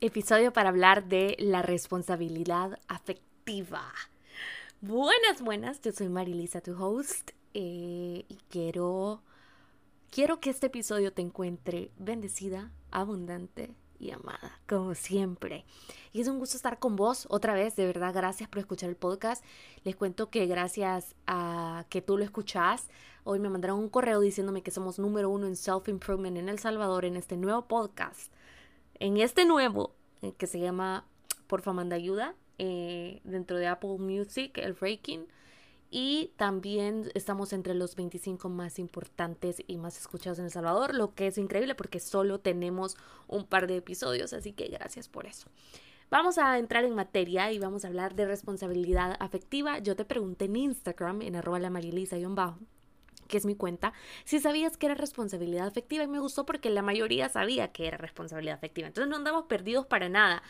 episodio para hablar de la responsabilidad afectiva. Buenas, buenas, yo soy Marilisa, tu host, eh, y quiero, quiero que este episodio te encuentre bendecida, abundante y amada, como siempre. Y es un gusto estar con vos otra vez, de verdad, gracias por escuchar el podcast. Les cuento que gracias a que tú lo escuchás, hoy me mandaron un correo diciéndome que somos número uno en self-improvement en El Salvador en este nuevo podcast en este nuevo eh, que se llama Porfa Manda Ayuda eh, dentro de Apple Music, el Breaking. Y también estamos entre los 25 más importantes y más escuchados en El Salvador, lo que es increíble porque solo tenemos un par de episodios, así que gracias por eso. Vamos a entrar en materia y vamos a hablar de responsabilidad afectiva. Yo te pregunté en Instagram, en arroba la bajo que es mi cuenta, si sabías que era responsabilidad afectiva y me gustó porque la mayoría sabía que era responsabilidad afectiva. Entonces no andamos perdidos para nada.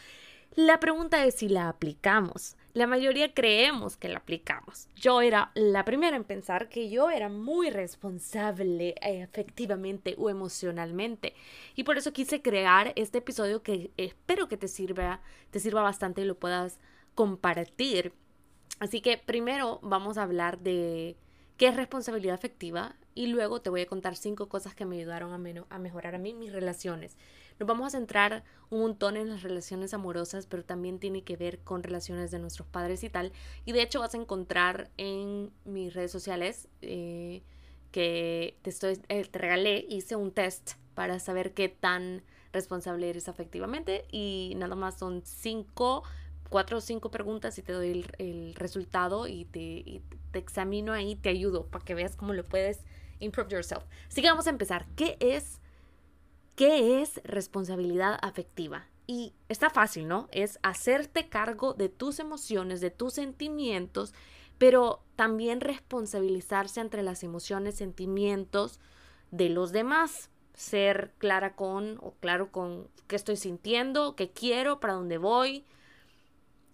La pregunta es si la aplicamos. La mayoría creemos que la aplicamos. Yo era la primera en pensar que yo era muy responsable efectivamente o emocionalmente. Y por eso quise crear este episodio que espero que te sirva, te sirva bastante y lo puedas compartir. Así que primero vamos a hablar de qué es responsabilidad afectiva y luego te voy a contar cinco cosas que me ayudaron a, a mejorar a mí mis relaciones. Nos vamos a centrar un montón en las relaciones amorosas, pero también tiene que ver con relaciones de nuestros padres y tal. Y de hecho vas a encontrar en mis redes sociales eh, que te, estoy, eh, te regalé, hice un test para saber qué tan responsable eres afectivamente y nada más son cinco cuatro o cinco preguntas y te doy el, resultado y te, examino ahí, te ayudo para que veas cómo lo puedes improve yourself. Así que vamos a empezar. ¿Qué es, qué es responsabilidad afectiva? Y está fácil, ¿no? Es hacerte cargo de tus emociones, de tus sentimientos, pero también responsabilizarse entre las emociones, sentimientos de los demás. Ser clara con o claro con qué estoy sintiendo, qué quiero, para dónde voy,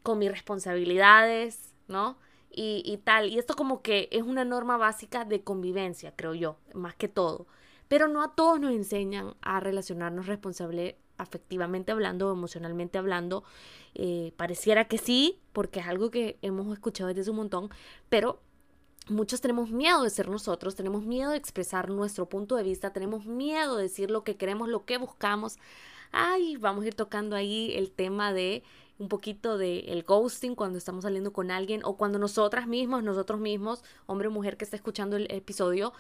con mis responsabilidades, ¿no? Y, y, tal. Y esto como que es una norma básica de convivencia, creo yo, más que todo. Pero no a todos nos enseñan a relacionarnos responsable afectivamente hablando emocionalmente hablando. Eh, pareciera que sí, porque es algo que hemos escuchado desde un montón, pero muchos tenemos miedo de ser nosotros, tenemos miedo de expresar nuestro punto de vista, tenemos miedo de decir lo que queremos, lo que buscamos. Ay, vamos a ir tocando ahí el tema de un poquito de el ghosting cuando estamos saliendo con alguien o cuando nosotras mismas, nosotros mismos, hombre o mujer que está escuchando el episodio,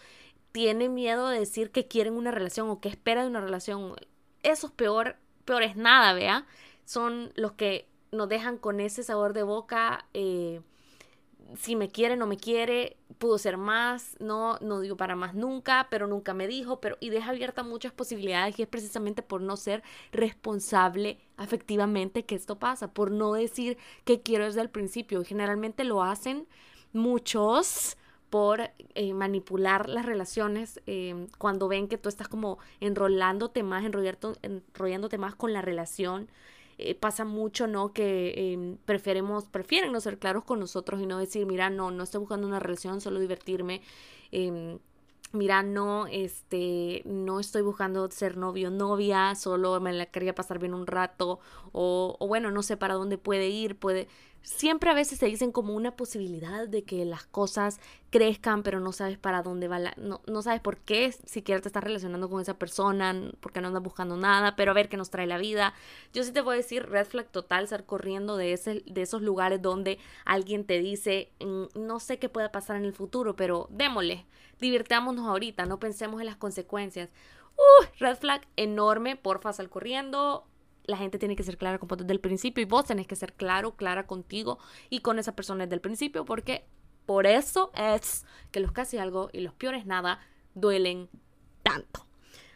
tiene miedo de decir que quieren una relación o que espera de una relación. Eso es peor, peor es nada, vea. Son los que nos dejan con ese sabor de boca. Eh, si me quiere, no me quiere, pudo ser más, no, no dio para más nunca, pero nunca me dijo, pero y deja abierta muchas posibilidades y es precisamente por no ser responsable afectivamente que esto pasa, por no decir que quiero desde el principio. Generalmente lo hacen muchos por eh, manipular las relaciones eh, cuando ven que tú estás como enrolándote más, enrollándote más con la relación eh, pasa mucho, ¿no? Que em, preferemos, prefieren no ser claros con nosotros y no decir, mira, no, no estoy buscando una relación, solo divertirme. Em, mira, no, este, no estoy buscando ser novio, novia, solo me la quería pasar bien un rato, o, o bueno, no sé para dónde puede ir, puede, siempre a veces se dicen como una posibilidad de que las cosas crezcan, pero no sabes para dónde va la, no, no sabes por qué siquiera te estás relacionando con esa persona, porque no andas buscando nada, pero a ver qué nos trae la vida. Yo sí te a decir, red flag total, estar corriendo de, ese, de esos lugares donde alguien te dice, no sé qué pueda pasar en el futuro, pero démosle, divirtámonos ahorita, no pensemos en las consecuencias. Uh, red flag enorme, porfa, sal corriendo, la gente tiene que ser clara con vos desde el principio y vos tenés que ser claro, clara contigo y con esa persona desde el principio porque por eso es que los casi algo y los peores nada duelen tanto.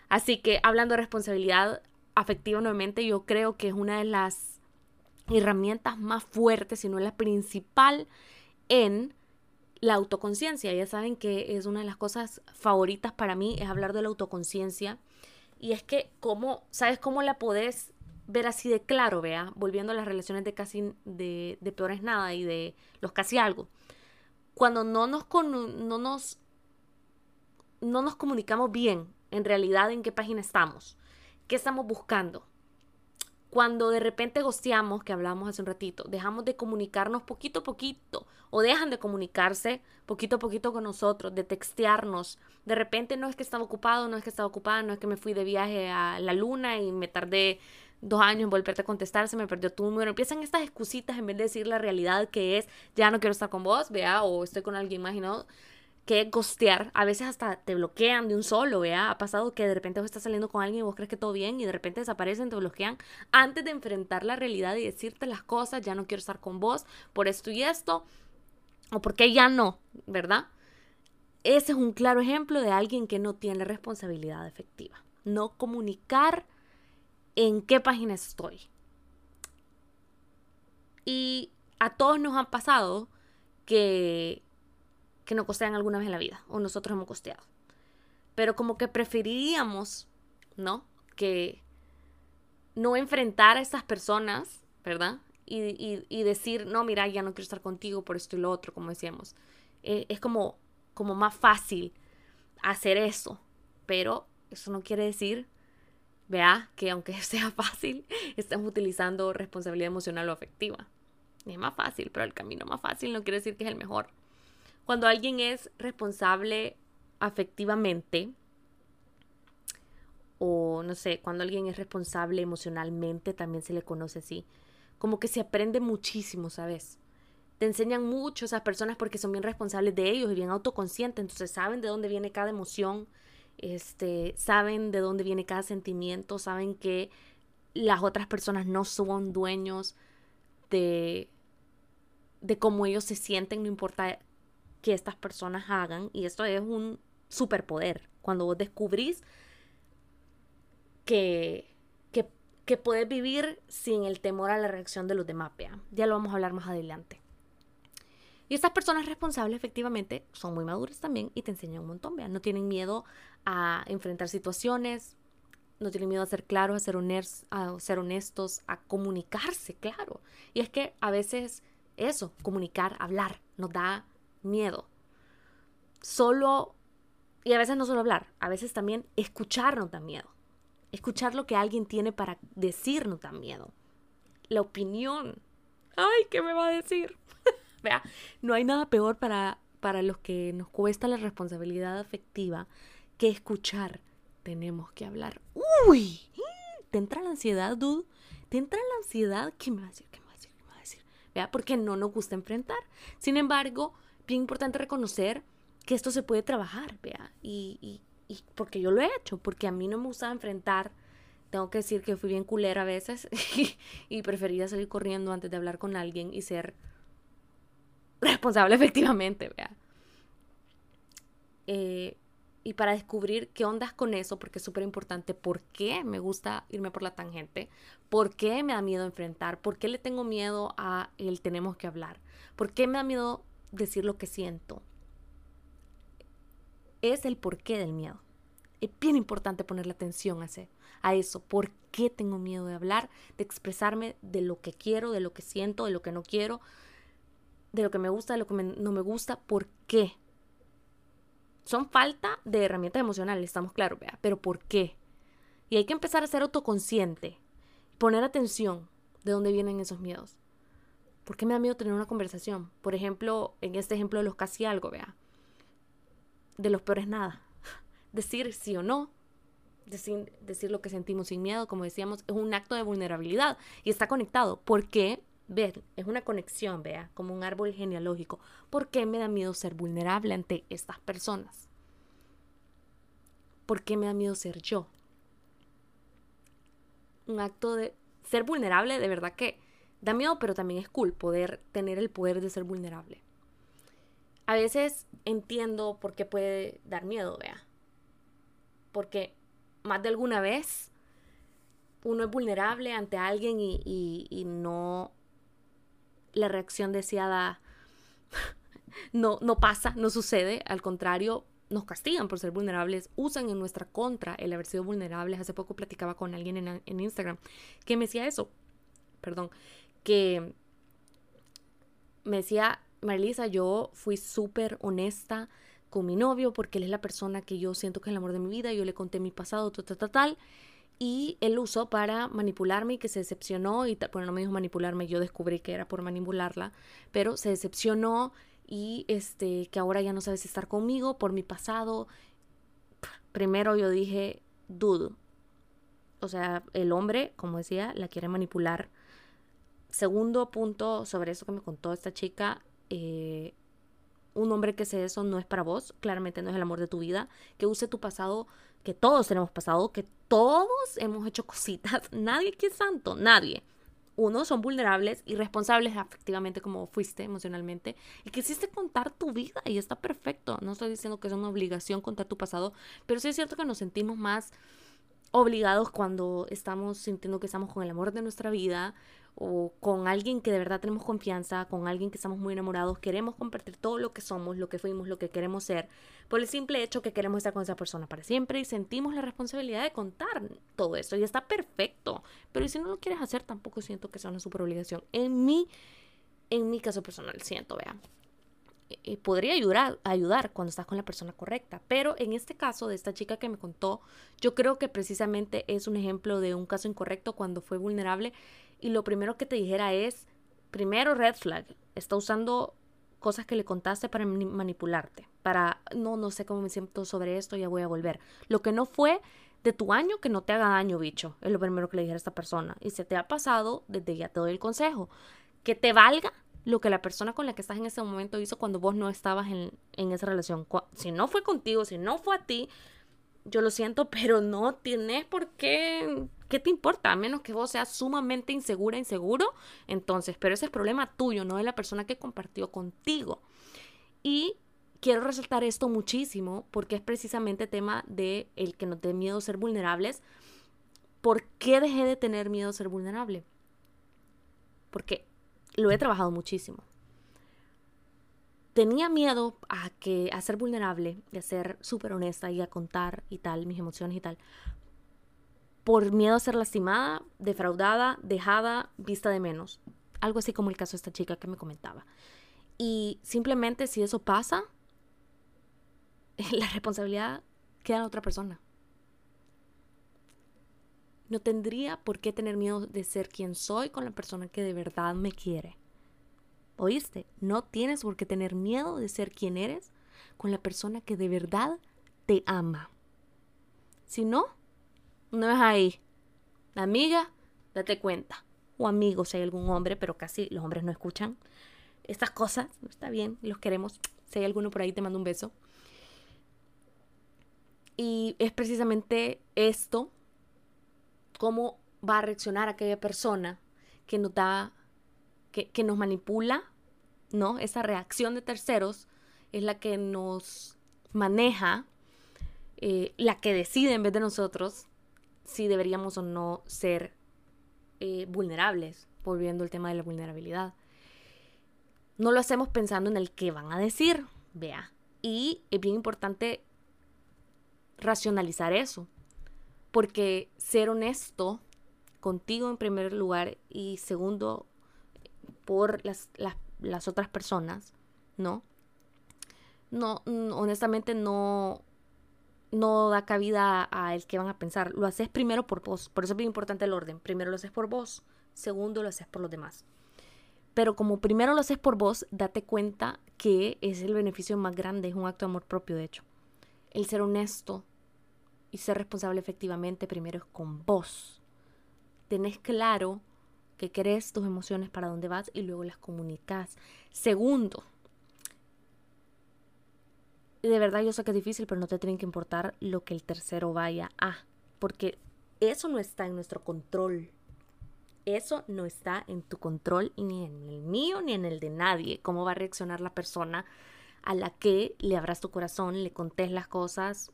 Así que hablando de responsabilidad afectiva nuevamente, yo creo que es una de las herramientas más fuertes, si no la principal en la autoconciencia. Ya saben que es una de las cosas favoritas para mí, es hablar de la autoconciencia. Y es que, ¿cómo, ¿sabes cómo la podés ver así de claro, vea, volviendo a las relaciones de casi de, de peores nada y de los casi algo. Cuando no nos, no nos no nos comunicamos bien en realidad en qué página estamos, qué estamos buscando. cuando de repente gosteamos, que hablamos hace un ratito, dejamos de comunicarnos poquito a poquito o dejan de comunicarse poquito a poquito con nosotros, de textearnos. De repente no es que estaba ocupado, no es que estaba ocupada, no es que me fui de viaje a la luna y me tardé dos años en volverte a contestar, se me perdió tu número. Empiezan estas excusitas en vez de decir la realidad que es, ya no quiero estar con vos, vea, o estoy con alguien más y no que gostear. A veces hasta te bloquean de un solo, vea. Ha pasado que de repente vos estás saliendo con alguien y vos crees que todo bien y de repente desaparecen, te bloquean antes de enfrentar la realidad y decirte las cosas, ya no quiero estar con vos por esto y esto, o porque ya no, ¿verdad? Ese es un claro ejemplo de alguien que no tiene responsabilidad efectiva. No comunicar en qué página estoy. Y a todos nos han pasado que que nos costean alguna vez en la vida o nosotros hemos costeado. Pero como que preferiríamos, ¿no? Que no enfrentar a estas personas, ¿verdad? Y, decir, no, mira, ya no quiero estar contigo por esto y lo otro, como decíamos. Eh, es como, como más fácil hacer eso. Pero eso no quiere decir, vea, que aunque sea fácil, estamos utilizando responsabilidad emocional o afectiva. Es más fácil, pero el camino más fácil no quiere decir que es el mejor. Cuando alguien es responsable afectivamente, o no sé, cuando alguien es responsable emocionalmente, también se le conoce así, como que se aprende muchísimo, ¿sabes? Te enseñan mucho esas personas porque son bien responsables de ellos y bien autoconscientes, entonces saben de dónde viene cada emoción, este, saben de dónde viene cada sentimiento, saben que las otras personas no son dueños de, de cómo ellos se sienten, no importa que estas personas hagan. Y esto es un superpoder. Cuando vos descubrís que, que, que puedes vivir sin el temor a la reacción de los demás. Ya lo vamos a hablar más adelante. Y estas personas responsables efectivamente son muy maduras también y te enseñan un montón, vean, no tienen miedo a enfrentar situaciones, no tienen miedo a ser claros, a ser, honestos, a comunicarse, claro. Y es que a veces eso, comunicar, hablar, nos da miedo. Solo, y a veces no solo hablar, a veces también escuchar nos da miedo. Escuchar lo que alguien tiene para decir nos da miedo. La opinión. Ay, ¿qué me va a decir? Vea, no hay nada peor para, para los que nos cuesta la responsabilidad afectiva que escuchar. Tenemos que hablar. ¡Uy! ¿Te entra la ansiedad, dude? ¿Te entra la ansiedad? ¿Qué me va a decir? ¿Qué me va a decir? ¿Qué me va a decir? Vea, porque no nos gusta enfrentar. Sin embargo, bien importante reconocer que esto se puede trabajar, vea, y, porque yo lo he hecho, porque a mí no me gusta enfrentar, tengo que decir que fui bien culera a veces y, prefería salir corriendo antes de hablar con alguien y ser responsable efectivamente, vea. Eh, y para descubrir qué ondas con eso, porque es súper importante, por qué me gusta irme por la tangente, por qué me da miedo enfrentar, por qué le tengo miedo a el tenemos que hablar, por qué me da miedo decir lo que siento. Es el porqué del miedo. Es bien importante ponerle atención a, a eso. ¿Por qué tengo miedo de hablar, de expresarme de lo que quiero, de lo que siento, de lo que no quiero, de lo que me gusta, de lo que no me gusta? ¿Por qué? Son falta de herramientas emocionales, estamos claros, pero ¿por qué? Y hay que empezar a ser autoconsciente, poner atención de dónde vienen esos miedos. ¿Por qué me da miedo tener una conversación? Por ejemplo, en este ejemplo de los casi algo, vea. De los peores nada. Decir sí o no, decir, decir lo que sentimos sin miedo, como decíamos, es un acto de vulnerabilidad y está conectado. ¿Por qué? Ver, es una conexión, vea, como un árbol genealógico. ¿Por qué me da miedo ser vulnerable ante estas personas? ¿Por qué me da miedo ser yo? Un acto de ser vulnerable, de verdad que Da miedo, pero también es cool poder tener el poder de ser vulnerable. A veces entiendo por qué puede dar miedo, vea. Porque más de alguna vez uno es vulnerable ante alguien y, y, no la reacción deseada no, no pasa, no sucede. Al contrario, nos castigan por ser vulnerables, usan en nuestra contra el haber sido vulnerables. Hace poco platicaba con alguien en, en Instagram que me decía eso, perdón, que me decía, Marilisa, yo fui súper honesta con mi novio porque él es la persona que yo siento que es el amor de mi vida, yo le conté mi pasado, tal, tal, tal, Y él usó para manipularme y que se decepcionó. Y bueno, no me dijo manipularme, yo descubrí que era por manipularla. Pero se decepcionó y este, que ahora ya no sabes estar conmigo por mi pasado. Primero yo dije, dudo. O sea, el hombre, como decía, la quiere manipular. Segundo punto sobre eso que me contó esta chica, eh, un hombre que hace eso no es para vos, claramente no es el amor de tu vida, que use tu pasado, que todos tenemos pasado, que todos hemos hecho cositas, nadie que es santo, nadie. Uno, son vulnerables y responsables afectivamente como fuiste emocionalmente y quisiste contar tu vida y está perfecto. No estoy diciendo que es una obligación contar tu pasado, pero sí es cierto que nos sentimos más obligados cuando estamos sintiendo que estamos con el amor de nuestra vida o con alguien que de verdad tenemos confianza, con alguien que estamos muy enamorados, queremos compartir todo lo que somos, lo que fuimos, lo que queremos ser, por el simple hecho que queremos estar con esa persona para siempre y sentimos la responsabilidad de contar todo eso y está perfecto. Pero si no lo quieres hacer, tampoco siento que sea una super obligación. En mi, en mi caso personal, siento, vea. Eh, podría ayudar, ayudar cuando estás con la persona correcta. Pero en este caso de esta chica que me contó, yo creo que precisamente es un ejemplo de un caso incorrecto cuando fue vulnerable y lo primero que te dijera es, primero red flag, está usando cosas que le contaste para manipularte, para, no, no sé cómo me siento sobre esto, ya voy a volver. Lo que no fue de tu año, que no te haga daño, bicho, es lo primero que le dijera a esta persona. Y se te ha pasado, desde ya te doy el consejo, que te valga lo que la persona con la que estás en ese momento hizo cuando vos no estabas en, en esa relación. Si no fue contigo, si no fue a ti, yo lo siento, pero no tienes por qué ¿Qué te importa? A menos que vos seas sumamente insegura, inseguro. Entonces, pero ese es problema tuyo, no de la persona que compartió contigo. Y quiero resaltar esto muchísimo porque es precisamente tema de el que no dé miedo ser vulnerables. ¿Por qué dejé de tener miedo a ser vulnerable? Porque lo he trabajado muchísimo. Tenía miedo a que a ser vulnerable, de ser súper honesta y a contar y tal, mis emociones y tal, por miedo a ser lastimada, defraudada, dejada, vista de menos. Algo así como el caso de esta chica que me comentaba. Y simplemente si eso pasa, la responsabilidad queda en otra persona. No tendría por qué tener miedo de ser quien soy con la persona que de verdad me quiere. ¿Oíste? No tienes por qué tener miedo de ser quien eres con la persona que de verdad te ama. Si no, no es ahí. Amiga, date cuenta. O amigo, si hay algún hombre, pero casi los hombres no escuchan estas cosas. Está bien, los queremos. Si hay alguno por ahí, te mando un beso. Y es precisamente esto, cómo va a reaccionar aquella persona que nos da, que, nos manipula, ¿no? Esa reacción de terceros es la que nos maneja, eh, la que decide en vez de nosotros si deberíamos o no ser eh, vulnerables, volviendo al tema de la vulnerabilidad. No lo hacemos pensando en el que van a decir, vea. Y es bien importante racionalizar eso, porque ser honesto contigo en primer lugar y segundo por las, las, las otras personas, ¿no? No, honestamente no, no da cabida a el que van a pensar. Lo haces primero por vos. Por eso es bien importante el orden. Primero lo haces por vos. Segundo lo haces por los demás. Pero como primero lo haces por vos, date cuenta que es el beneficio más grande. Es un acto de amor propio, de hecho. El ser honesto y ser responsable efectivamente primero es con vos. Tenés claro que querés tus emociones para dónde vas y luego las comunicas. Segundo, de verdad yo sé que es difícil, pero no te tiene que importar lo que el tercero vaya a, porque eso no está en nuestro control. Eso no está en tu control ni en el mío ni en el de nadie. Cómo va a reaccionar la persona a la que le abras tu corazón, le contés las cosas,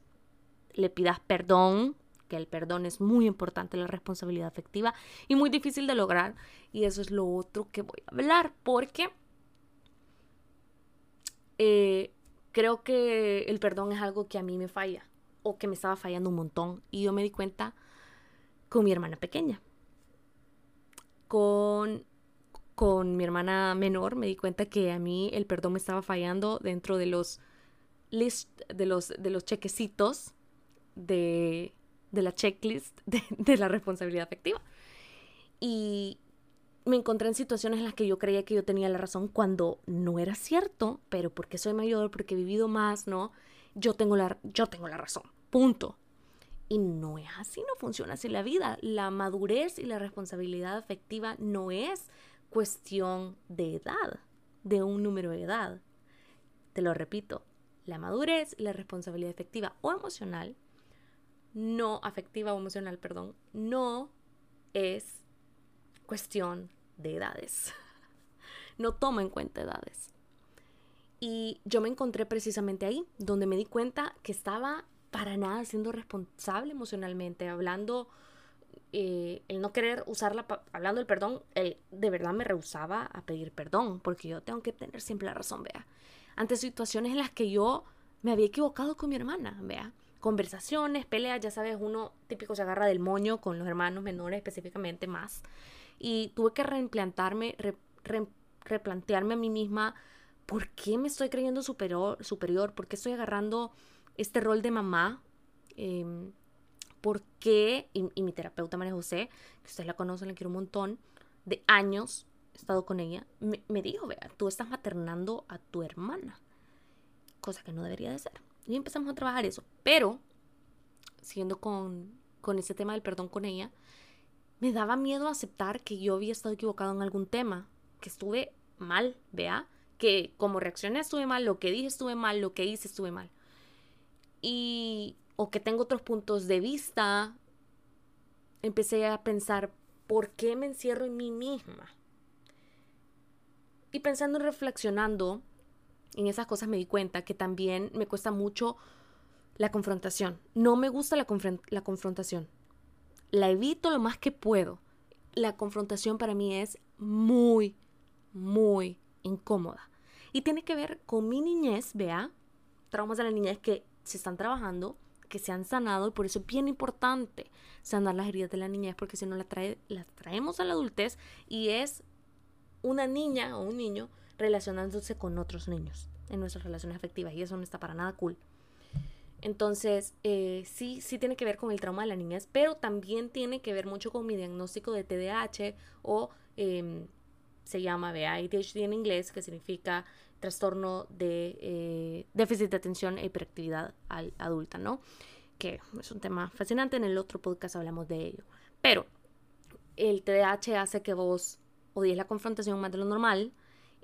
le pidas perdón, que el perdón es muy importante, la responsabilidad afectiva y muy difícil de lograr. Y eso es lo otro que voy a hablar, porque eh, creo que el perdón es algo que a mí me falla o que me estaba fallando un montón. Y yo me di cuenta con mi hermana pequeña. Con, con mi hermana menor me di cuenta que a mí el perdón me estaba fallando dentro de los list, de los, de los chequecitos de, de la checklist de, la responsabilidad afectiva. Y me encontré en situaciones en las que yo creía que yo tenía la razón cuando no era cierto, pero porque soy mayor, porque he vivido más, ¿no? Yo tengo la, yo tengo la razón, punto. Y no es así, no funciona así la vida. La madurez y la responsabilidad afectiva no es cuestión de edad, de un número de edad. Te lo repito, la madurez y la responsabilidad afectiva o emocional, no afectiva o emocional, perdón, no es cuestión de edades. No toma en cuenta edades. Y yo me encontré precisamente ahí, donde me di cuenta que estaba para nada siendo responsable emocionalmente, hablando, eh, el no querer usarla, hablando del perdón, él de verdad me rehusaba a pedir perdón, porque yo tengo que tener siempre la razón, vea. Ante situaciones en las que yo me había equivocado con mi hermana, vea. Conversaciones, peleas, ya sabes, uno típico se agarra del moño con los hermanos menores específicamente más. Y tuve que reimplantarme, replantearme a mí misma por qué me estoy creyendo superior, superior, por qué estoy agarrando este rol de mamá. Eh, ¿Por qué? Y, mi terapeuta María José, que ustedes la conocen, la quiero un montón, de años he estado con ella, me, me dijo, vea, tú estás maternando a tu hermana, cosa que no debería de ser. Y empezamos a trabajar eso. Pero, siguiendo con, con ese tema del perdón con ella, me daba miedo aceptar que yo había estado equivocado en algún tema, que estuve mal, vea, que como reaccioné estuve mal, lo que dije estuve mal, lo que hice estuve mal. Y o que tengo otros puntos de vista, empecé a pensar, ¿por qué me encierro en mí misma? Y pensando y reflexionando en esas cosas me di cuenta que también me cuesta mucho la confrontación. No me gusta la, la confrontación la evito lo más que puedo. La confrontación para mí es muy, muy incómoda. Y tiene que ver con mi niñez, vea, traumas de la niñez que se están trabajando, que se han sanado y por eso es bien importante sanar las heridas de la niñez porque si no las, trae, las traemos a la adultez y es una niña o un niño relacionándose con otros niños en nuestras relaciones afectivas y eso no está para nada cool. Entonces, eh, sí, sí tiene que ver con el trauma de la niñez, pero también tiene que ver mucho con mi diagnóstico de TDAH o em, se llama ADHD en inglés, que significa trastorno de eh, déficit de atención e hiperactividad adulta, ¿no? Que es un tema fascinante, en el otro podcast hablamos de ello. Pero el TDAH hace que vos odies la confrontación más de lo normal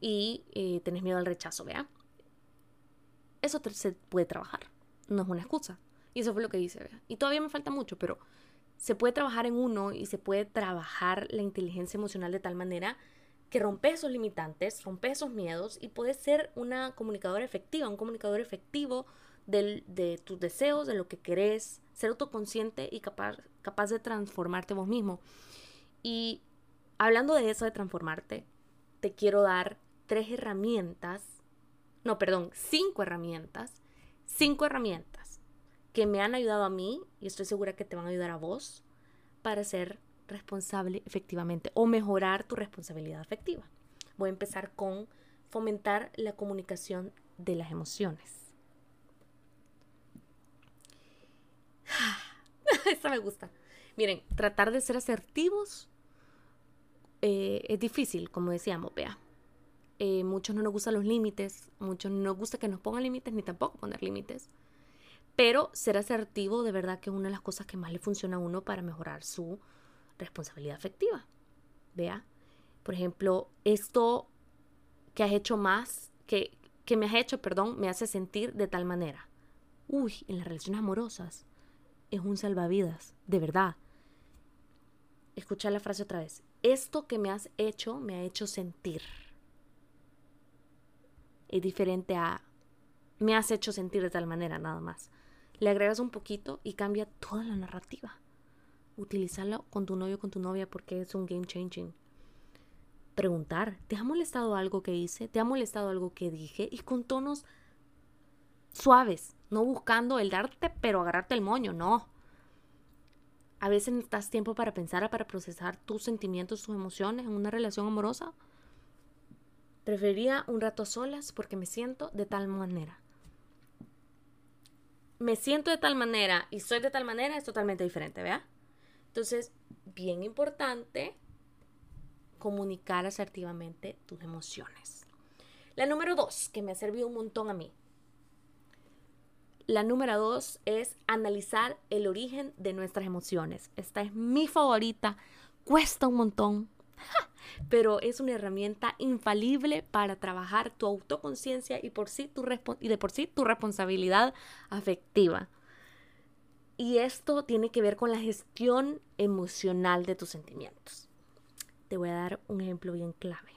y eh, tenés miedo al rechazo, ¿vea? Eso se puede trabajar no es una excusa. Y eso fue lo que hice. Y todavía me falta mucho, pero se puede trabajar en uno y se puede trabajar la inteligencia emocional de tal manera que rompe esos limitantes, rompe esos miedos y puedes ser una comunicadora efectiva, un comunicador efectivo de tus deseos, de lo que querés, ser autoconsciente y capaz, capaz de transformarte vos mismo. Y hablando de eso, de transformarte, te quiero dar tres herramientas, no, perdón, cinco herramientas cinco herramientas que me han ayudado a mí y estoy segura que te van a ayudar a vos para ser responsable efectivamente o mejorar tu responsabilidad afectiva. Voy a empezar con fomentar la comunicación de las emociones. Esta me gusta. Miren, tratar de ser asertivos eh, es difícil, como decíamos, vea. Eh, muchos no nos gustan los límites, muchos no nos gusta que nos pongan límites ni tampoco poner límites. Pero ser asertivo de verdad que es una de las cosas que más le funciona a uno para mejorar su responsabilidad afectiva. Vea, por ejemplo, esto que has hecho más, que, que me has hecho, perdón, me hace sentir de tal manera. Uy, en las relaciones amorosas es un salvavidas, de verdad. Escucha la frase otra vez. Esto que me has hecho me ha hecho sentir es diferente a me has hecho sentir de tal manera nada más. Le agregas un poquito y cambia toda la narrativa. Utilízalo con tu novio con tu novia porque es un game changing. Preguntar, ¿te ha molestado algo que hice? ¿Te ha molestado algo que dije? Y con tonos suaves, no buscando el darte, pero agarrarte el moño, no. A veces necesitas tiempo para pensar, para procesar tus sentimientos, tus emociones en una relación amorosa. Preferiría un rato solas porque me siento de tal manera. me siento de tal manera y soy de tal manera es totalmente diferente, ¿vea? Entonces, bien importante comunicar asertivamente tus emociones. La número dos, que me ha servido un montón a mí. La número dos es analizar el origen de nuestras emociones. Esta es mi favorita. Cuesta un montón, pero es una herramienta infalible para trabajar tu autoconciencia y, por sí tu y de por sí tu responsabilidad afectiva. Y esto tiene que ver con la gestión emocional de tus sentimientos. Te voy a dar un ejemplo bien clave.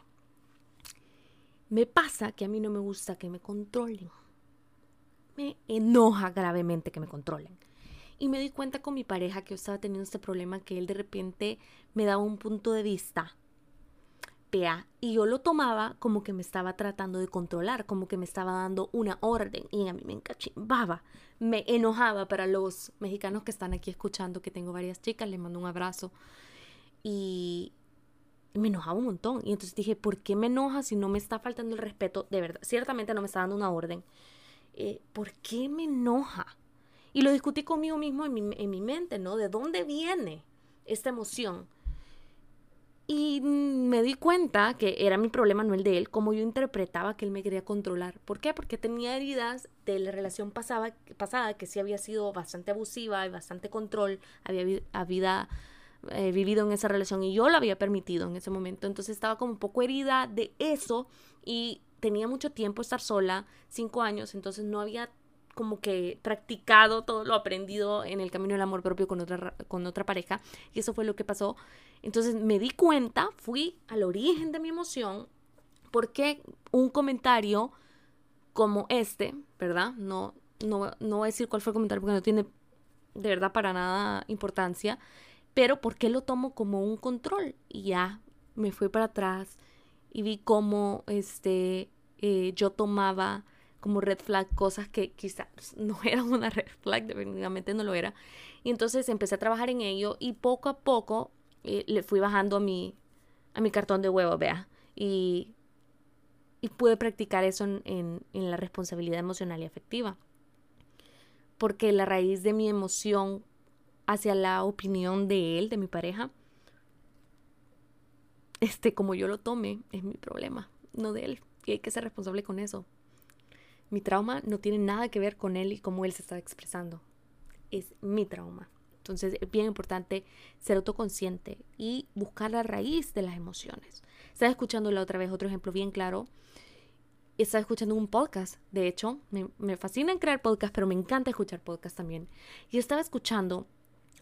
Me pasa que a mí no me gusta que me controlen. Me enoja gravemente que me controlen. Y me di cuenta con mi pareja que yo estaba teniendo este problema que él de repente me daba un punto de vista y yo lo tomaba como que me estaba tratando de controlar, como que me estaba dando una orden y a mí me encachimbaba, me enojaba para los mexicanos que están aquí escuchando, que tengo varias chicas, les mando un abrazo y me enojaba un montón y entonces dije, ¿por qué me enoja si no me está faltando el respeto? De verdad, ciertamente no me está dando una orden. Eh, ¿Por qué me enoja? Y lo discutí conmigo mismo en mi, en mi mente, ¿no? ¿De dónde viene esta emoción? Y me di cuenta que era mi problema, no el de él, como yo interpretaba que él me quería controlar. ¿Por qué? Porque tenía heridas de la relación pasada, pasada que sí había sido bastante abusiva y bastante control, había, había eh, vivido en esa relación y yo lo había permitido en ese momento. Entonces estaba como un poco herida de eso y tenía mucho tiempo estar sola, cinco años, entonces no había como que practicado todo lo aprendido en el camino del amor propio con otra, con otra pareja. Y eso fue lo que pasó. Entonces me di cuenta, fui al origen de mi emoción, porque un comentario como este, ¿verdad? No, no, no voy a decir cuál fue el comentario porque no tiene de verdad para nada importancia, pero ¿por qué lo tomo como un control? Y ya me fui para atrás y vi cómo este, eh, yo tomaba como red flag cosas que quizás no eran una red flag, definitivamente no lo era. Y entonces empecé a trabajar en ello y poco a poco le fui bajando a mi, a mi cartón de huevo, vea. Y, y pude practicar eso en, en, en la responsabilidad emocional y afectiva. Porque la raíz de mi emoción hacia la opinión de él, de mi pareja, este, como yo lo tome, es mi problema, no de él. Y hay que ser responsable con eso. Mi trauma no tiene nada que ver con él y cómo él se está expresando. Es mi trauma. Entonces es bien importante ser autoconsciente y buscar la raíz de las emociones. Estaba escuchando la otra vez otro ejemplo bien claro. Estaba escuchando un podcast. De hecho, me, me fascina crear podcast, pero me encanta escuchar podcast también. Y estaba escuchando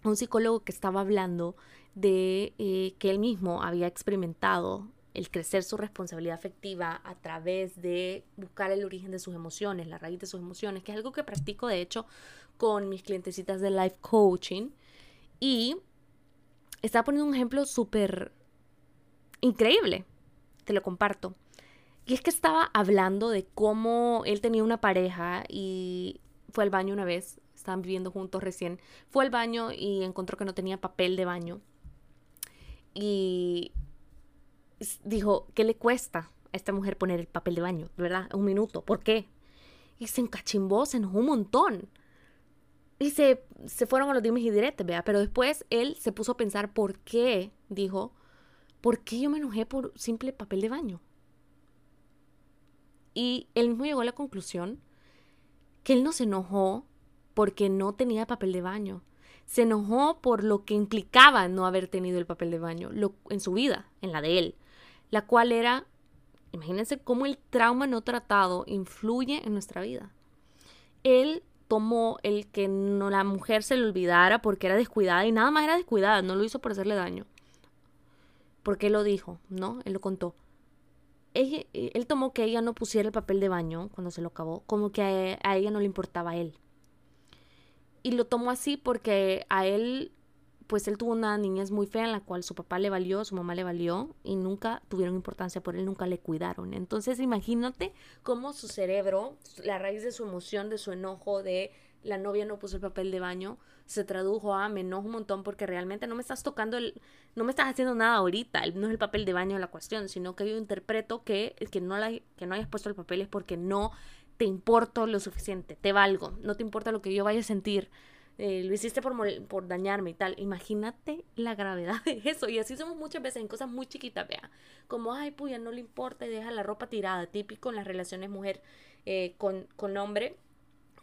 a un psicólogo que estaba hablando de eh, que él mismo había experimentado el crecer su responsabilidad afectiva a través de buscar el origen de sus emociones, la raíz de sus emociones, que es algo que practico de hecho con mis clientecitas de life coaching. Y estaba poniendo un ejemplo súper increíble, te lo comparto. Y es que estaba hablando de cómo él tenía una pareja y fue al baño una vez, estaban viviendo juntos recién, fue al baño y encontró que no tenía papel de baño. Y dijo, ¿qué le cuesta a esta mujer poner el papel de baño? ¿Verdad? Un minuto. ¿Por qué? Y se encachimbó, se enojó un montón. Y se, se fueron a los dimes y diretes, ¿verdad? Pero después él se puso a pensar por qué, dijo, ¿por qué yo me enojé por simple papel de baño? Y él mismo llegó a la conclusión que él no se enojó porque no tenía papel de baño. Se enojó por lo que implicaba no haber tenido el papel de baño en su vida, en la de él la cual era, imagínense cómo el trauma no tratado influye en nuestra vida. Él tomó el que no la mujer se le olvidara porque era descuidada y nada más era descuidada, no lo hizo por hacerle daño. Porque él lo dijo, ¿no? Él lo contó. él tomó que ella no pusiera el papel de baño cuando se lo acabó, como que a, a ella no le importaba a él. Y lo tomó así porque a él pues él tuvo una niñez muy fea en la cual su papá le valió, su mamá le valió y nunca tuvieron importancia por él, nunca le cuidaron. Entonces imagínate cómo su cerebro, la raíz de su emoción, de su enojo, de la novia no puso el papel de baño, se tradujo a me enojo un montón porque realmente no me estás tocando el, no me estás haciendo nada ahorita, no es el papel de baño la cuestión, sino que yo interpreto que, que, no, la, que no hayas puesto el papel es porque no te importo lo suficiente, te valgo, no te importa lo que yo vaya a sentir, eh, lo hiciste por, por dañarme y tal. Imagínate la gravedad de eso. Y así somos muchas veces en cosas muy chiquitas, vea. Como, ay, puya, no le importa y deja la ropa tirada. Típico en las relaciones mujer eh, con, con hombre,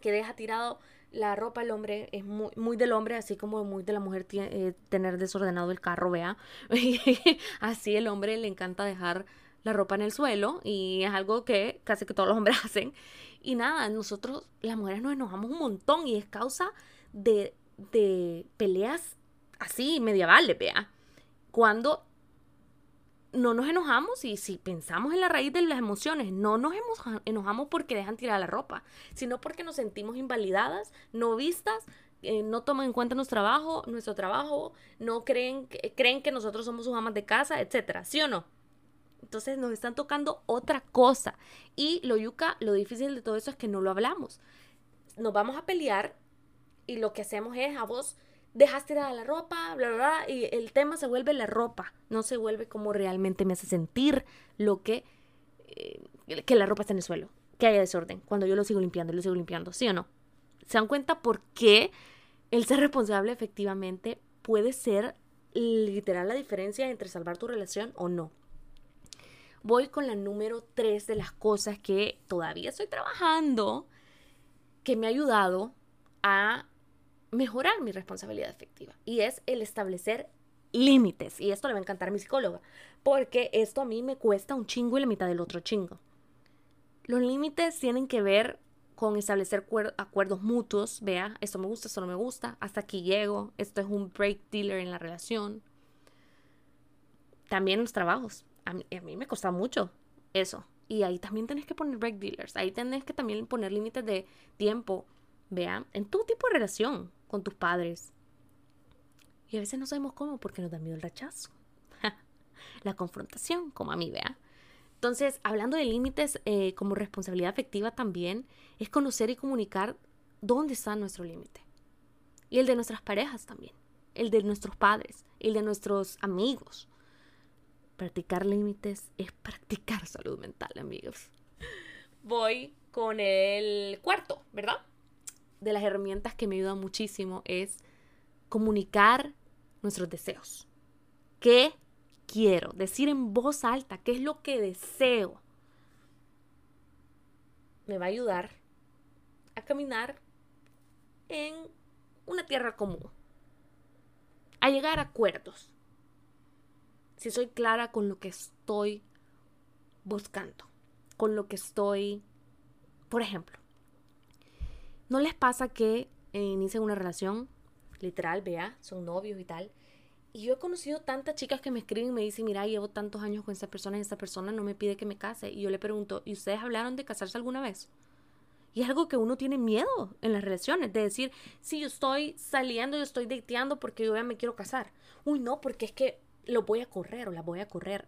que deja tirado la ropa el hombre es muy, muy del hombre, así como muy de la mujer eh, tener desordenado el carro, vea. así el hombre le encanta dejar la ropa en el suelo y es algo que casi que todos los hombres hacen. Y nada, nosotros, las mujeres nos enojamos un montón y es causa de, de peleas así medievales, vea. Cuando no nos enojamos y si pensamos en la raíz de las emociones, no nos enojamos porque dejan tirar la ropa, sino porque nos sentimos invalidadas, no vistas, eh, no toman en cuenta nuestro trabajo, nuestro trabajo, no creen, creen que nosotros somos sus amas de casa, etcétera, ¿sí o no? Entonces nos están tocando otra cosa. Y lo yuca, lo difícil de todo eso es que no lo hablamos. Nos vamos a pelear y lo que hacemos es a vos dejaste tirada la ropa, bla, bla, bla, y el tema se vuelve la ropa, no se vuelve como realmente me hace sentir lo que, eh, que la ropa está en el suelo, que haya desorden, cuando yo lo sigo limpiando, lo sigo limpiando, ¿sí o no? ¿Se dan cuenta por qué el ser responsable efectivamente puede ser literal la diferencia entre salvar tu relación o no? Voy con la número tres de las cosas que todavía estoy trabajando, que me ha ayudado a mejorar mi responsabilidad afectiva y es el establecer límites. Y esto le va a encantar a mi psicóloga, porque esto a mí me cuesta un chingo y la mitad del otro chingo. Los límites tienen que ver con establecer acuerdos mutuos, vea, esto me gusta, esto no me gusta, hasta aquí llego, esto es un break dealer en la relación. También los trabajos, a mí, a mí me cuesta mucho eso. Y ahí también tenés que poner break dealers, ahí tenés que también poner límites de tiempo, vea, en tu tipo de relación, con tus padres. Y a veces no sabemos cómo porque nos da miedo el rechazo. la confrontación, como a mí, vea. Entonces, hablando de límites eh, como responsabilidad afectiva también, es conocer y comunicar dónde está nuestro límite. Y el de nuestras parejas también. El de nuestros padres. El de nuestros amigos. Practicar límites es practicar salud mental, amigos. Voy con el cuarto, ¿verdad? De las herramientas que me ayudan muchísimo es comunicar nuestros deseos. ¿Qué quiero? Decir en voz alta qué es lo que deseo. Me va a ayudar a caminar en una tierra común. A llegar a acuerdos. Si soy clara con lo que estoy buscando. Con lo que estoy, por ejemplo, ¿No les pasa que eh, inician una relación, literal, vea, son novios y tal? Y yo he conocido tantas chicas que me escriben y me dicen, mira, llevo tantos años con esta persona y esta persona no me pide que me case. Y yo le pregunto, ¿y ustedes hablaron de casarse alguna vez? Y es algo que uno tiene miedo en las relaciones, de decir, si yo estoy saliendo, yo estoy dateando porque yo ya me quiero casar. Uy, no, porque es que lo voy a correr o la voy a correr.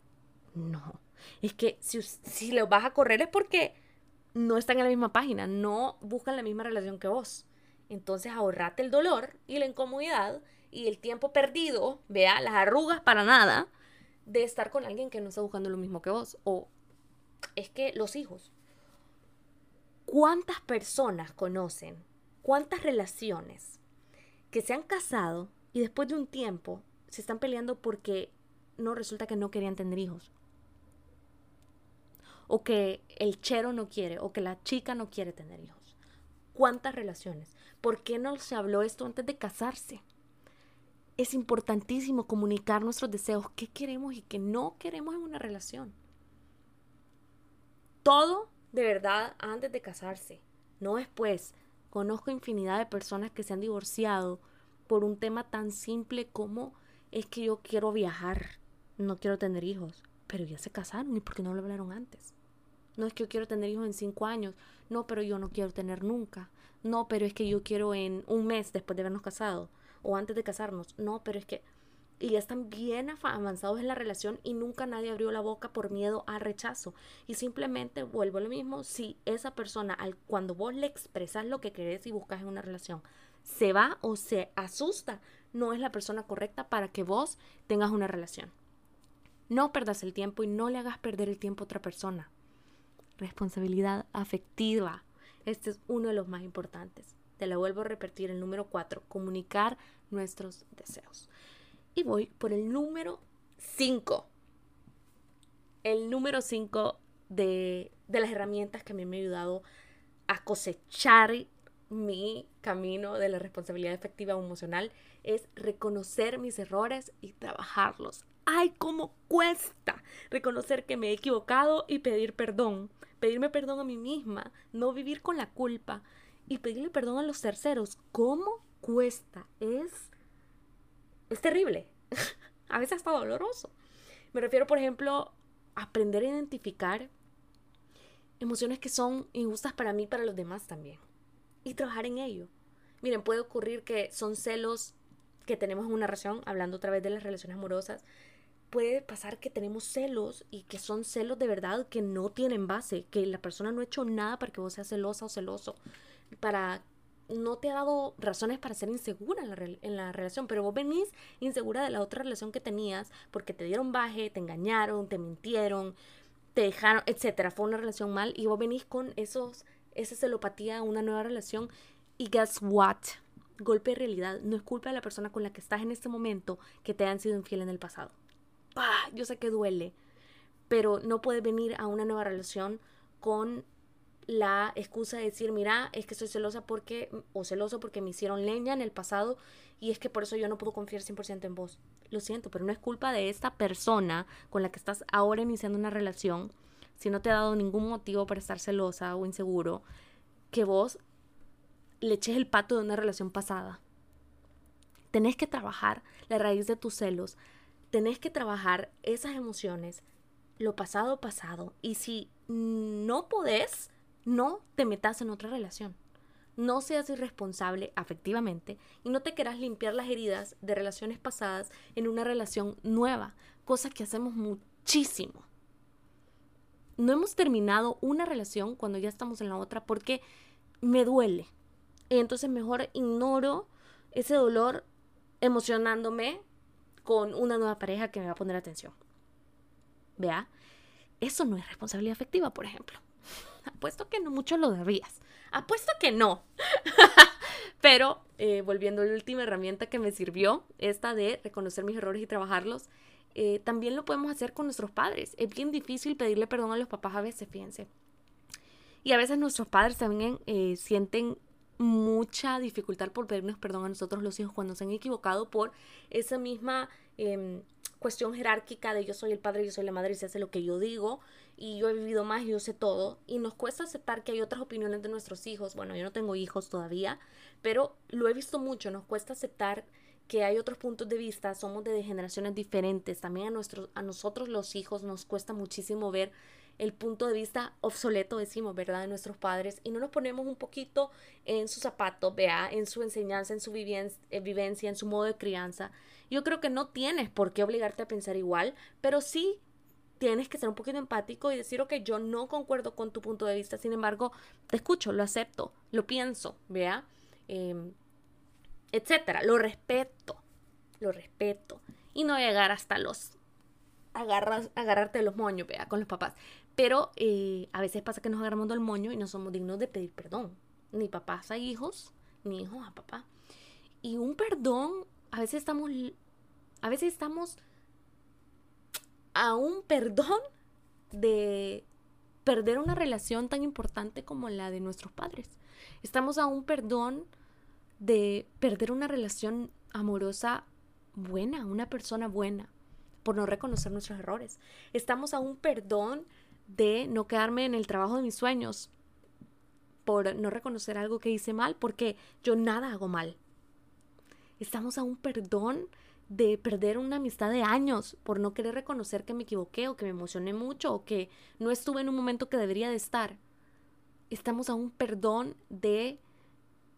No, es que si, si lo vas a correr es porque no están en la misma página, no buscan la misma relación que vos. Entonces ahorrate el dolor y la incomodidad y el tiempo perdido, vea, las arrugas para nada, de estar con alguien que no está buscando lo mismo que vos. O es que los hijos. ¿Cuántas personas conocen? ¿Cuántas relaciones que se han casado y después de un tiempo se están peleando porque no resulta que no querían tener hijos? O que el chero no quiere, o que la chica no quiere tener hijos. ¿Cuántas relaciones? ¿Por qué no se habló esto antes de casarse? Es importantísimo comunicar nuestros deseos, qué queremos y qué no queremos en una relación. Todo de verdad antes de casarse, no después. Conozco infinidad de personas que se han divorciado por un tema tan simple como es que yo quiero viajar, no quiero tener hijos, pero ya se casaron y por qué no lo hablaron antes. No es que yo quiero tener hijos en cinco años. No, pero yo no quiero tener nunca. No, pero es que yo quiero en un mes después de habernos casado. O antes de casarnos. No, pero es que... Y ya están bien avanzados en la relación y nunca nadie abrió la boca por miedo al rechazo. Y simplemente vuelvo a lo mismo. Si esa persona, al, cuando vos le expresas lo que querés y buscas en una relación, se va o se asusta, no es la persona correcta para que vos tengas una relación. No perdas el tiempo y no le hagas perder el tiempo a otra persona responsabilidad afectiva. Este es uno de los más importantes. Te lo vuelvo a repetir, el número cuatro, comunicar nuestros deseos. Y voy por el número cinco. El número cinco de, de las herramientas que a mí me ha ayudado a cosechar mi camino de la responsabilidad efectiva emocional es reconocer mis errores y trabajarlos. ¡Ay, cómo cuesta reconocer que me he equivocado y pedir perdón! Pedirme perdón a mí misma, no vivir con la culpa y pedirle perdón a los terceros. ¿Cómo cuesta? Es, es terrible. a veces hasta doloroso. Me refiero, por ejemplo, a aprender a identificar emociones que son injustas para mí y para los demás también y trabajar en ello. Miren, puede ocurrir que son celos que tenemos en una relación, hablando otra vez de las relaciones amorosas, puede pasar que tenemos celos y que son celos de verdad que no tienen base, que la persona no ha hecho nada para que vos seas celosa o celoso, para no te ha dado razones para ser insegura en la, en la, relación, pero vos venís insegura de la otra relación que tenías porque te dieron baje, te engañaron, te mintieron, te dejaron, etcétera. Fue una relación mal y vos venís con esos esa celopatía a una nueva relación. Y guess what? Golpe de realidad. No es culpa de la persona con la que estás en este momento que te han sido infiel en el pasado. Yo sé que duele. Pero no puedes venir a una nueva relación con la excusa de decir, mira, es que soy celosa porque, o celoso porque me hicieron leña en el pasado y es que por eso yo no puedo confiar 100% en vos. Lo siento, pero no es culpa de esta persona con la que estás ahora iniciando una relación si no te ha dado ningún motivo para estar celosa o inseguro, que vos le eches el pato de una relación pasada. Tenés que trabajar la raíz de tus celos, tenés que trabajar esas emociones, lo pasado pasado, y si no podés, no te metas en otra relación. No seas irresponsable afectivamente y no te quieras limpiar las heridas de relaciones pasadas en una relación nueva, cosa que hacemos muchísimo no hemos terminado una relación cuando ya estamos en la otra porque me duele. Y entonces mejor ignoro ese dolor emocionándome con una nueva pareja que me va a poner atención. Vea, eso no es responsabilidad afectiva, por ejemplo. Apuesto que no mucho lo debías. Apuesto que no. Pero eh, volviendo a la última herramienta que me sirvió, esta de reconocer mis errores y trabajarlos, eh, también lo podemos hacer con nuestros padres. Es bien difícil pedirle perdón a los papás a veces, fíjense. Y a veces nuestros padres también eh, sienten mucha dificultad por pedirnos perdón a nosotros los hijos cuando se han equivocado por esa misma em, cuestión jerárquica de yo soy el padre, yo soy la madre y se hace lo que yo digo y yo he vivido más y yo sé todo y nos cuesta aceptar que hay otras opiniones de nuestros hijos. Bueno, yo no tengo hijos todavía, pero lo he visto mucho, nos cuesta aceptar que hay otros puntos de vista, somos de generaciones diferentes. También a, nuestros, a nosotros los hijos nos cuesta muchísimo ver el punto de vista obsoleto, decimos, ¿verdad?, de nuestros padres y no nos ponemos un poquito en sus zapatos, vea, en su enseñanza, en su eh, vivencia, en su modo de crianza. Yo creo que no tienes por qué obligarte a pensar igual, pero sí tienes que ser un poquito empático y decir, ok, yo no concuerdo con tu punto de vista, sin embargo, te escucho, lo acepto, lo pienso, vea. Em, etcétera. Lo respeto, lo respeto. Y no llegar hasta los agarras, agarrarte de los moños, vea, con los papás. Pero eh, a veces pasa que nos agarramos del moño y no somos dignos de pedir perdón. Ni papás a hijos, ni hijos a papá. Y un perdón, a veces estamos, a veces estamos a un perdón de perder una relación tan importante como la de nuestros padres. Estamos a un perdón de perder una relación amorosa buena, una persona buena, por no reconocer nuestros errores. Estamos a un perdón de no quedarme en el trabajo de mis sueños, por no reconocer algo que hice mal, porque yo nada hago mal. Estamos a un perdón de perder una amistad de años por no querer reconocer que me equivoqué o que me emocioné mucho o que no estuve en un momento que debería de estar. Estamos a un perdón de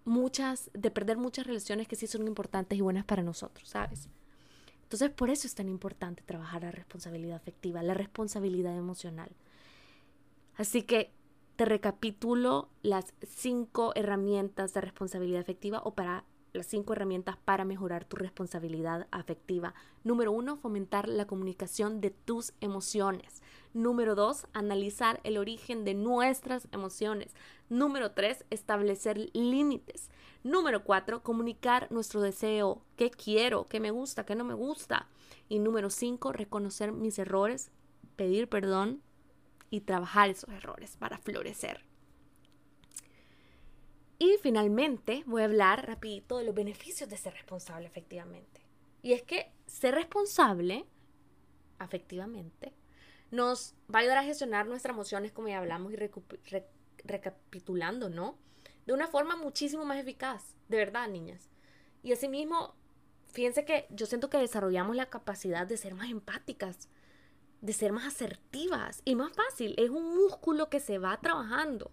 muchas, de perder muchas relaciones que sí son importantes y buenas para nosotros, ¿sabes? Entonces, por eso es tan importante trabajar la responsabilidad afectiva, la responsabilidad emocional. Así que te recapitulo las cinco herramientas de responsabilidad afectiva o para las cinco herramientas para mejorar tu responsabilidad afectiva. Número uno, fomentar la comunicación de tus emociones. Número dos, analizar el origen de nuestras emociones. Número tres, establecer límites. Número cuatro, comunicar nuestro deseo, qué quiero, qué me gusta, qué no me gusta. Y número cinco, reconocer mis errores, pedir perdón y trabajar esos errores para florecer. Y finalmente voy a hablar rapidito de los beneficios de ser responsable efectivamente. Y es que ser responsable afectivamente nos va a ayudar a gestionar nuestras emociones como ya hablamos y recapitulando, ¿no? De una forma muchísimo más eficaz, de verdad, niñas. Y asimismo, fíjense que yo siento que desarrollamos la capacidad de ser más empáticas, de ser más asertivas y más fácil. Es un músculo que se va trabajando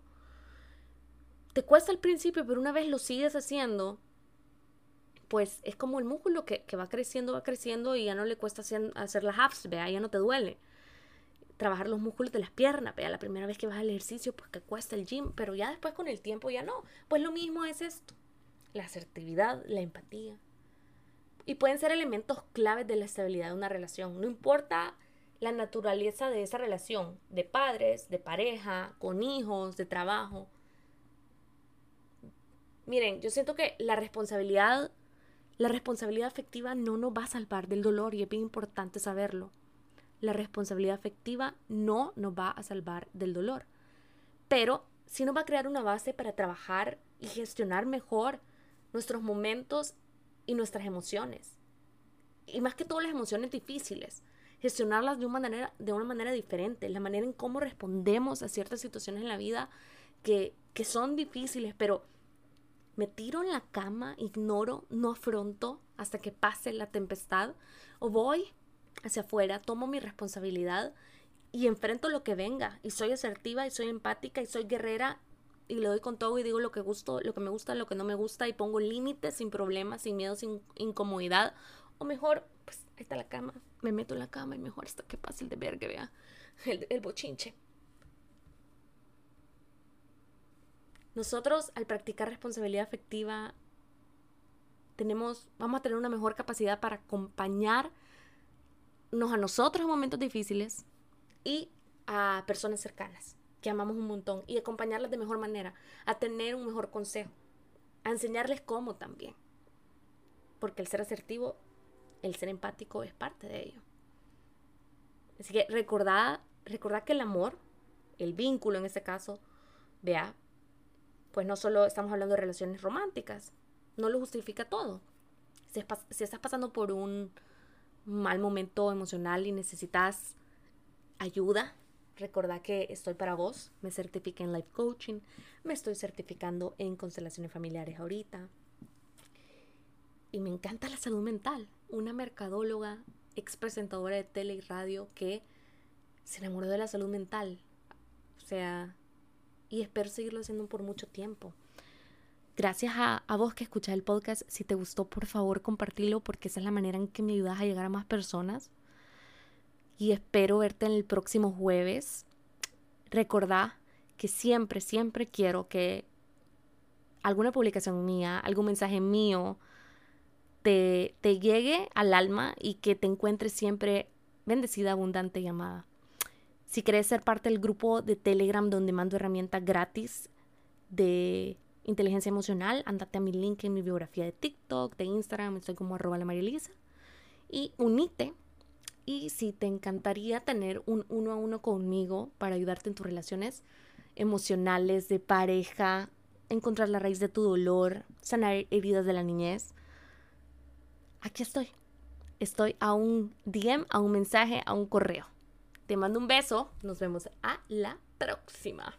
te cuesta al principio, pero una vez lo sigues haciendo, pues es como el músculo que, va creciendo, va creciendo y ya no le cuesta hacer, las abs, vea, ya no te duele. Trabajar los músculos de las piernas, vea, la primera vez que vas al ejercicio, pues que cuesta el gym, pero ya después con el tiempo ya no. Pues lo mismo es esto, la asertividad, la empatía. Y pueden ser elementos claves de la estabilidad de una relación. No importa la naturaleza de esa relación, de padres, de pareja, con hijos, de trabajo Miren, yo siento que la responsabilidad, la responsabilidad afectiva no nos va a salvar del dolor y es bien importante saberlo. La responsabilidad afectiva no nos va a salvar del dolor, pero sí nos va a crear una base para trabajar y gestionar mejor nuestros momentos y nuestras emociones. Y más que todo las emociones difíciles, gestionarlas de una manera, de una manera diferente, la manera en cómo respondemos a ciertas situaciones en la vida que, que son difíciles, pero me tiro en la cama, ignoro, no afronto hasta que pase la tempestad, o voy hacia afuera, tomo mi responsabilidad y enfrento lo que venga, y soy asertiva, y soy empática, y soy guerrera, y le doy con todo y digo lo que gusto, lo que me gusta, lo que no me gusta, y pongo límites sin problemas, sin miedo, sin incomodidad, o mejor, pues ahí está la cama, me meto en la cama y mejor hasta que pase el de verga, vea, el, bochinche. Nosotros al practicar responsabilidad afectiva tenemos, vamos a tener una mejor capacidad para acompañarnos a nosotros en momentos difíciles y a personas cercanas que amamos un montón y acompañarlas de mejor manera, a tener un mejor consejo, a enseñarles cómo también. Porque el ser asertivo, el ser empático es parte de ello. Así que recordad, recordad que el amor, el vínculo en este caso, vea, pues no solo estamos hablando de relaciones románticas, no lo justifica todo. Si, estás pasando por un mal momento emocional y necesitas ayuda, recordad que estoy para vos. Me certifiqué en Life Coaching, me estoy certificando en constelaciones familiares ahorita. Y me encanta la salud mental. Una mercadóloga, ex presentadora de tele y radio que se enamoró de la salud mental. O sea, y espero seguirlo haciendo por mucho tiempo. Gracias a, vos que escuchas el podcast. Si te gustó, por favor, compartilo porque esa es la manera en que me ayudas a llegar a más personas. Y espero verte en el próximo jueves. Recordá que siempre, siempre quiero que alguna publicación mía, algún mensaje mío, te, llegue al alma y que te encuentres siempre bendecida, abundante y amada. Si quieres ser parte del grupo de Telegram donde mando herramientas gratis de inteligencia emocional, andate a mi link en mi biografía de TikTok, de Instagram, estoy como arroba la Marielisa. Y unite. Y si te encantaría tener un uno a uno conmigo para ayudarte en tus relaciones emocionales, de pareja, encontrar la raíz de tu dolor, sanar heridas de la niñez, aquí estoy. Estoy a un DM, a un mensaje, a un correo. Te mando un beso. Nos vemos a la próxima.